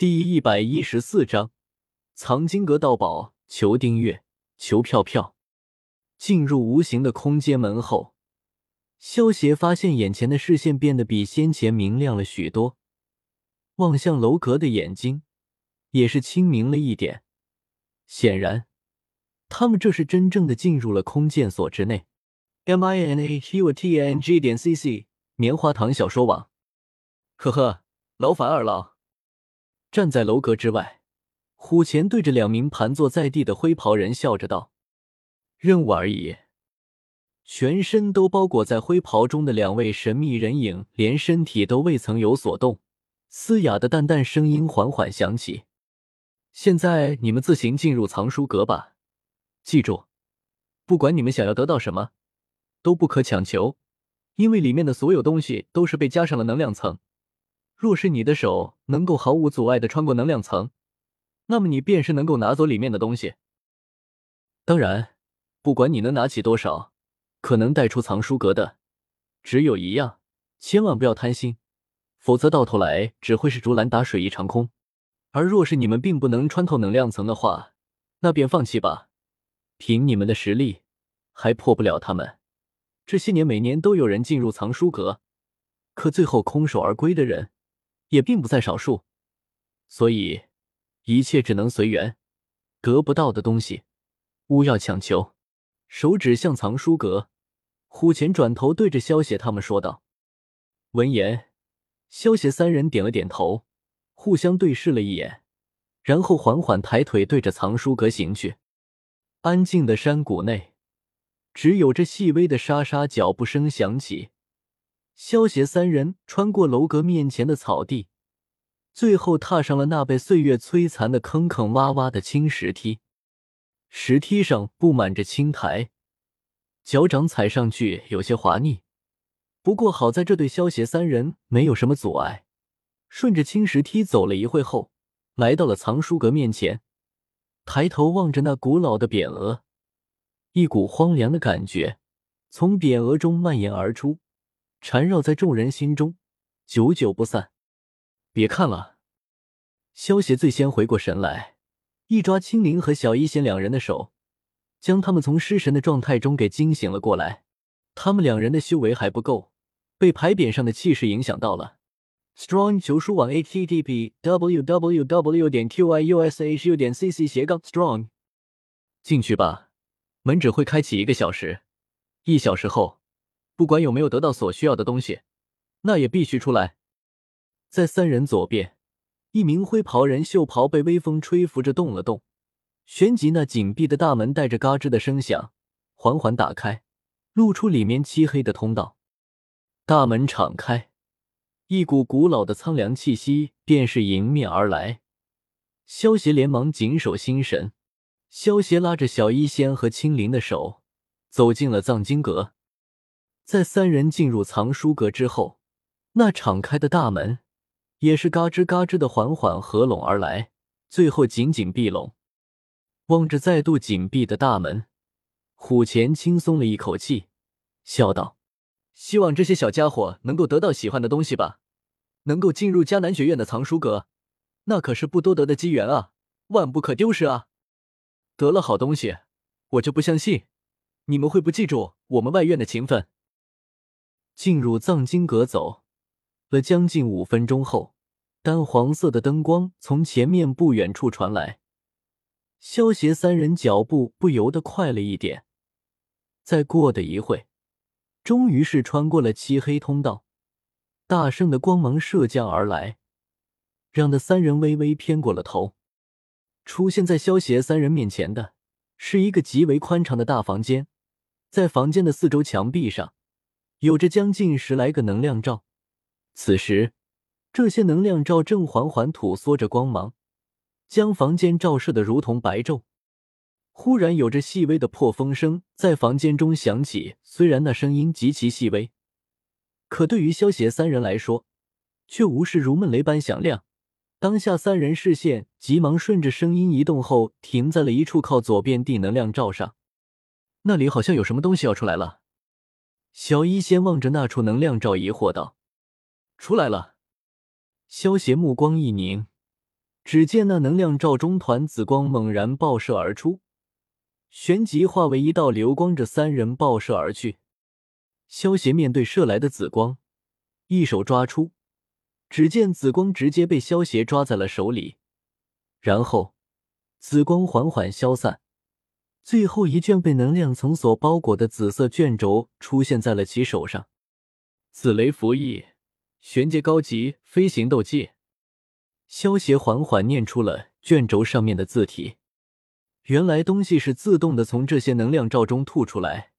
第一百一十四章藏经阁盗宝，求订阅，求票票。进入无形的空间门后，萧协发现眼前的视线变得比先前明亮了许多，望向楼阁的眼睛也是清明了一点。显然，他们这是真正的进入了空间所之内。m i n a H U T N G 点 C C 棉花糖小说网。呵呵，劳烦二老。站在楼阁之外，虎钳对着两名盘坐在地的灰袍人笑着道。任务而已。全身都包裹在灰袍中的两位神秘人影，连身体都未曾有所动。嘶哑的淡淡声音缓缓响起：“现在你们自行进入藏书阁吧。记住，不管你们想要得到什么，都不可强求，因为里面的所有东西都是被加上了能量层。若是你的手能够毫无阻碍的穿过能量层，那么你便是能够拿走里面的东西。当然。”不管你能拿起多少，可能带出藏书阁的，只有一样，千万不要贪心，否则到头来只会是竹篮打水一场空。而若是你们并不能穿透能量层的话，那便放弃吧。凭你们的实力，还破不了他们。这些年每年都有人进入藏书阁，可最后空手而归的人也并不在少数。所以，一切只能随缘，得不到的东西，勿要强求。手指向藏书阁，虎钳转头对着萧邪他们说道。闻言，萧邪三人点了点头，互相对视了一眼，然后缓缓抬腿对着藏书阁行去。安静的山谷内，只有这细微的沙沙脚步声响起。萧邪三人穿过楼阁面前的草地，最后踏上了那被岁月摧残的坑坑洼洼的青石梯。石梯上布满着青苔，脚掌踩上去有些滑腻。不过好在这对萧邪三人没有什么阻碍，顺着青石梯走了一会后，来到了藏书阁面前。抬头望着那古老的匾额，一股荒凉的感觉从匾额中蔓延而出，缠绕在众人心中，久久不散。别看了，萧邪最先回过神来。一抓青灵和小一仙两人的手，将他们从失神的状态中给惊醒了过来。他们两人的修为还不够，被牌匾上的气势影响到了。Strong 求书网 http www 点 q i u s h u 点 cc 斜杠 strong 进去吧，门只会开启一个小时，一小时后，不管有没有得到所需要的东西，那也必须出来。在三人左边。一名灰袍人袖袍被微风吹拂着动了动，旋即那紧闭的大门带着嘎吱的声响缓缓打开，露出里面漆黑的通道。大门敞开，一股古老的苍凉气息便是迎面而来。萧协连忙紧守心神，萧协拉着小医仙和青灵的手走进了藏经阁。在三人进入藏书阁之后，那敞开的大门。也是嘎吱嘎吱的缓缓合拢而来，最后紧紧闭拢。望着再度紧闭的大门，虎钳轻松了一口气，笑道：“希望这些小家伙能够得到喜欢的东西吧。能够进入迦南学院的藏书阁，那可是不多得的机缘啊，万不可丢失啊！得了好东西，我就不相信你们会不记住我们外院的情分。”进入藏经阁走。了将近五分钟后，淡黄色的灯光从前面不远处传来，萧协三人脚步不由得快了一点。再过的一会，终于是穿过了漆黑通道，大圣的光芒射降而来，让那三人微微偏过了头。出现在萧协三人面前的是一个极为宽敞的大房间，在房间的四周墙壁上，有着将近十来个能量罩。此时，这些能量罩正缓缓吐缩着光芒，将房间照射的如同白昼。忽然，有着细微的破风声在房间中响起，虽然那声音极其细微，可对于萧邪三人来说，却无视如闷雷般响亮。当下，三人视线急忙顺着声音移动后，停在了一处靠左边地能量罩上，那里好像有什么东西要出来了。小医仙望着那处能量罩，疑惑道。出来了，萧邪目光一凝，只见那能量罩中团紫光猛然爆射而出，旋即化为一道流光，着三人爆射而去。萧协面对射来的紫光，一手抓出，只见紫光直接被萧协抓在了手里，然后紫光缓缓消散，最后一卷被能量层所包裹的紫色卷轴出现在了其手上。紫雷符翼，玄阶高级飞行斗技。萧协缓缓念出了卷轴上面的字体，原来东西是自动的从这些能量罩中吐出来。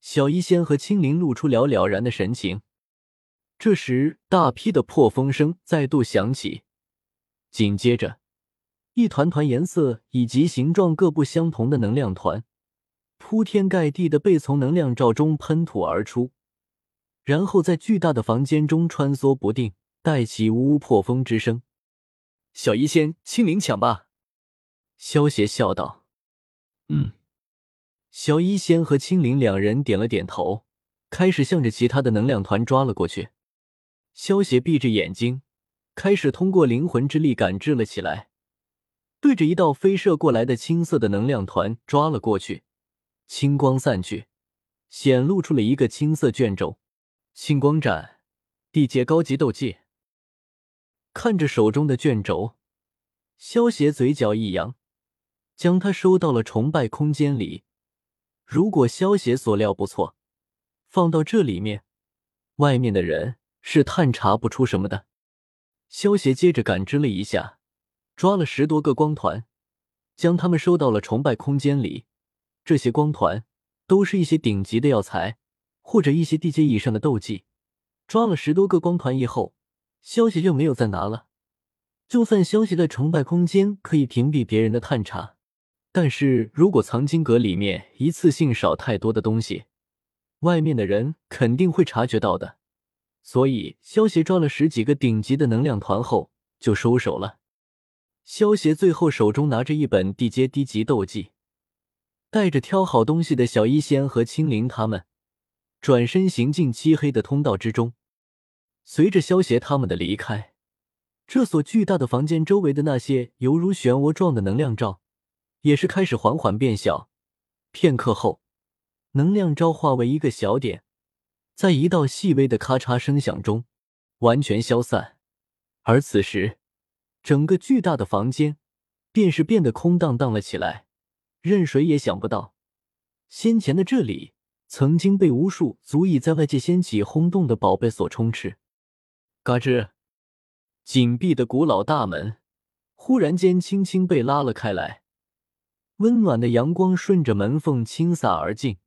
小医仙和青灵露出了了然的神情。这时，大批的破风声再度响起，紧接着，一团团颜色以及形状各不相同的能量团，铺天盖地的被从能量罩中喷吐而出，然后在巨大的房间中穿梭不定，带起呜呜破风之声。小医仙，青灵抢吧！萧邪笑道：“嗯。”小医仙和青灵两人点了点头，开始向着其他的能量团抓了过去。萧邪闭着眼睛，开始通过灵魂之力感知了起来，对着一道飞射过来的青色的能量团抓了过去。青光散去，显露出了一个青色卷轴。青光斩，地阶高级斗技。看着手中的卷轴，萧邪嘴角一扬，将它收到了崇拜空间里。如果萧邪所料不错，放到这里面，外面的人是探查不出什么的。萧邪接着感知了一下，抓了十多个光团，将他们收到了崇拜空间里。这些光团都是一些顶级的药材，或者一些地阶以上的斗技。抓了十多个光团以后。消息就没有再拿了。就算消息的崇拜空间可以屏蔽别人的探查，但是如果藏经阁里面一次性少太多的东西，外面的人肯定会察觉到的。所以，萧协抓了十几个顶级的能量团后就收手了。萧协最后手中拿着一本地阶低级斗技，带着挑好东西的小医仙和青灵他们，转身行进漆黑的通道之中。随着萧协他们的离开，这所巨大的房间周围的那些犹如漩涡状的能量罩，也是开始缓缓变小。片刻后，能量罩化为一个小点，在一道细微的咔嚓声响中，完全消散。而此时，整个巨大的房间便是变得空荡荡了起来。任谁也想不到，先前的这里曾经被无数足以在外界掀起轰动的宝贝所充斥。嘎吱！紧闭的古老大门忽然间轻轻被拉了开来，温暖的阳光顺着门缝倾洒而进，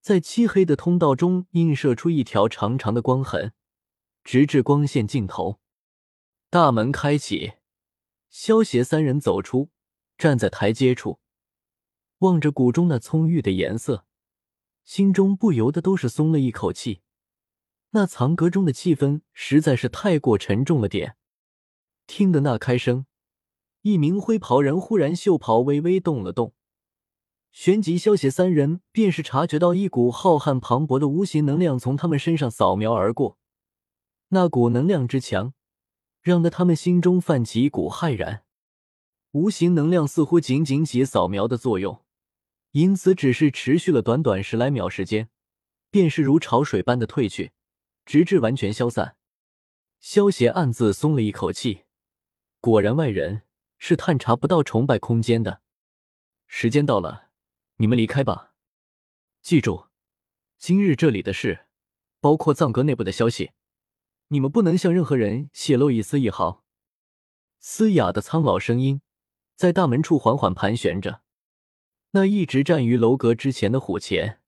在漆黑的通道中映射出一条长长的光痕，直至光线尽头。大门开启，萧邪三人走出，站在台阶处，望着谷中那葱郁的颜色，心中不由得都是松了一口气。那藏阁中的气氛实在是太过沉重了点。听得那开声，一名灰袍人忽然袖袍微微动了动，旋即萧邪三人便是察觉到一股浩瀚磅礴的无形能量从他们身上扫描而过。那股能量之强，让得他们心中泛起一股骇然。无形能量似乎仅仅起扫描的作用，因此只是持续了短短十来秒时间，便是如潮水般的退去。直至完全消散，萧协暗自松了一口气。果然，外人是探查不到崇拜空间的。时间到了，你们离开吧。记住，今日这里的事，包括藏阁内部的消息，你们不能向任何人泄露一丝一毫。嘶哑的苍老声音在大门处缓缓盘旋着。那一直站于楼阁之前的虎钳，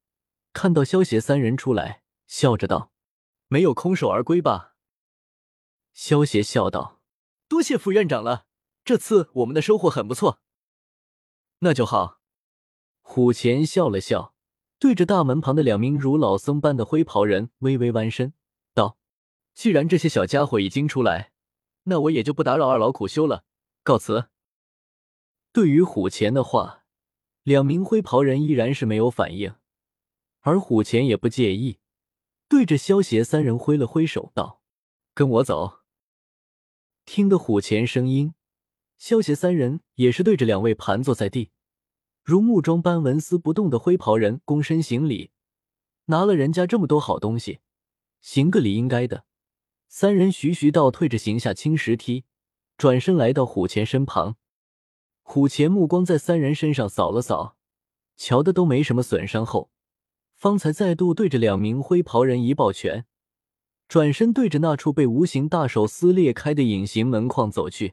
看到萧邪三人出来，笑着道。没有空手而归吧？萧邪笑道：“多谢副院长了，这次我们的收获很不错。”那就好。虎钳笑了笑，对着大门旁的两名如老僧般的灰袍人微微弯身：“既然这些小家伙已经出来，那我也就不打扰二老苦修了，告辞。”对于虎钳的话，两名灰袍人依然是没有反应，而虎钳也不介意。对着萧邪三人挥了挥手，道：“跟我走。”听得虎钳声音，萧邪三人也是对着两位盘坐在地，如木桩般纹丝不动的灰袍人躬身行礼，拿了人家这么多好东西，行个礼应该的。三人徐徐倒退着行下青石梯，转身来到虎钳身旁。虎钳目光在三人身上扫了扫，瞧的都没什么损伤后，方才再度对着两名灰袍人一抱拳，转身对着那处被无形大手撕裂开的隐形门框走去。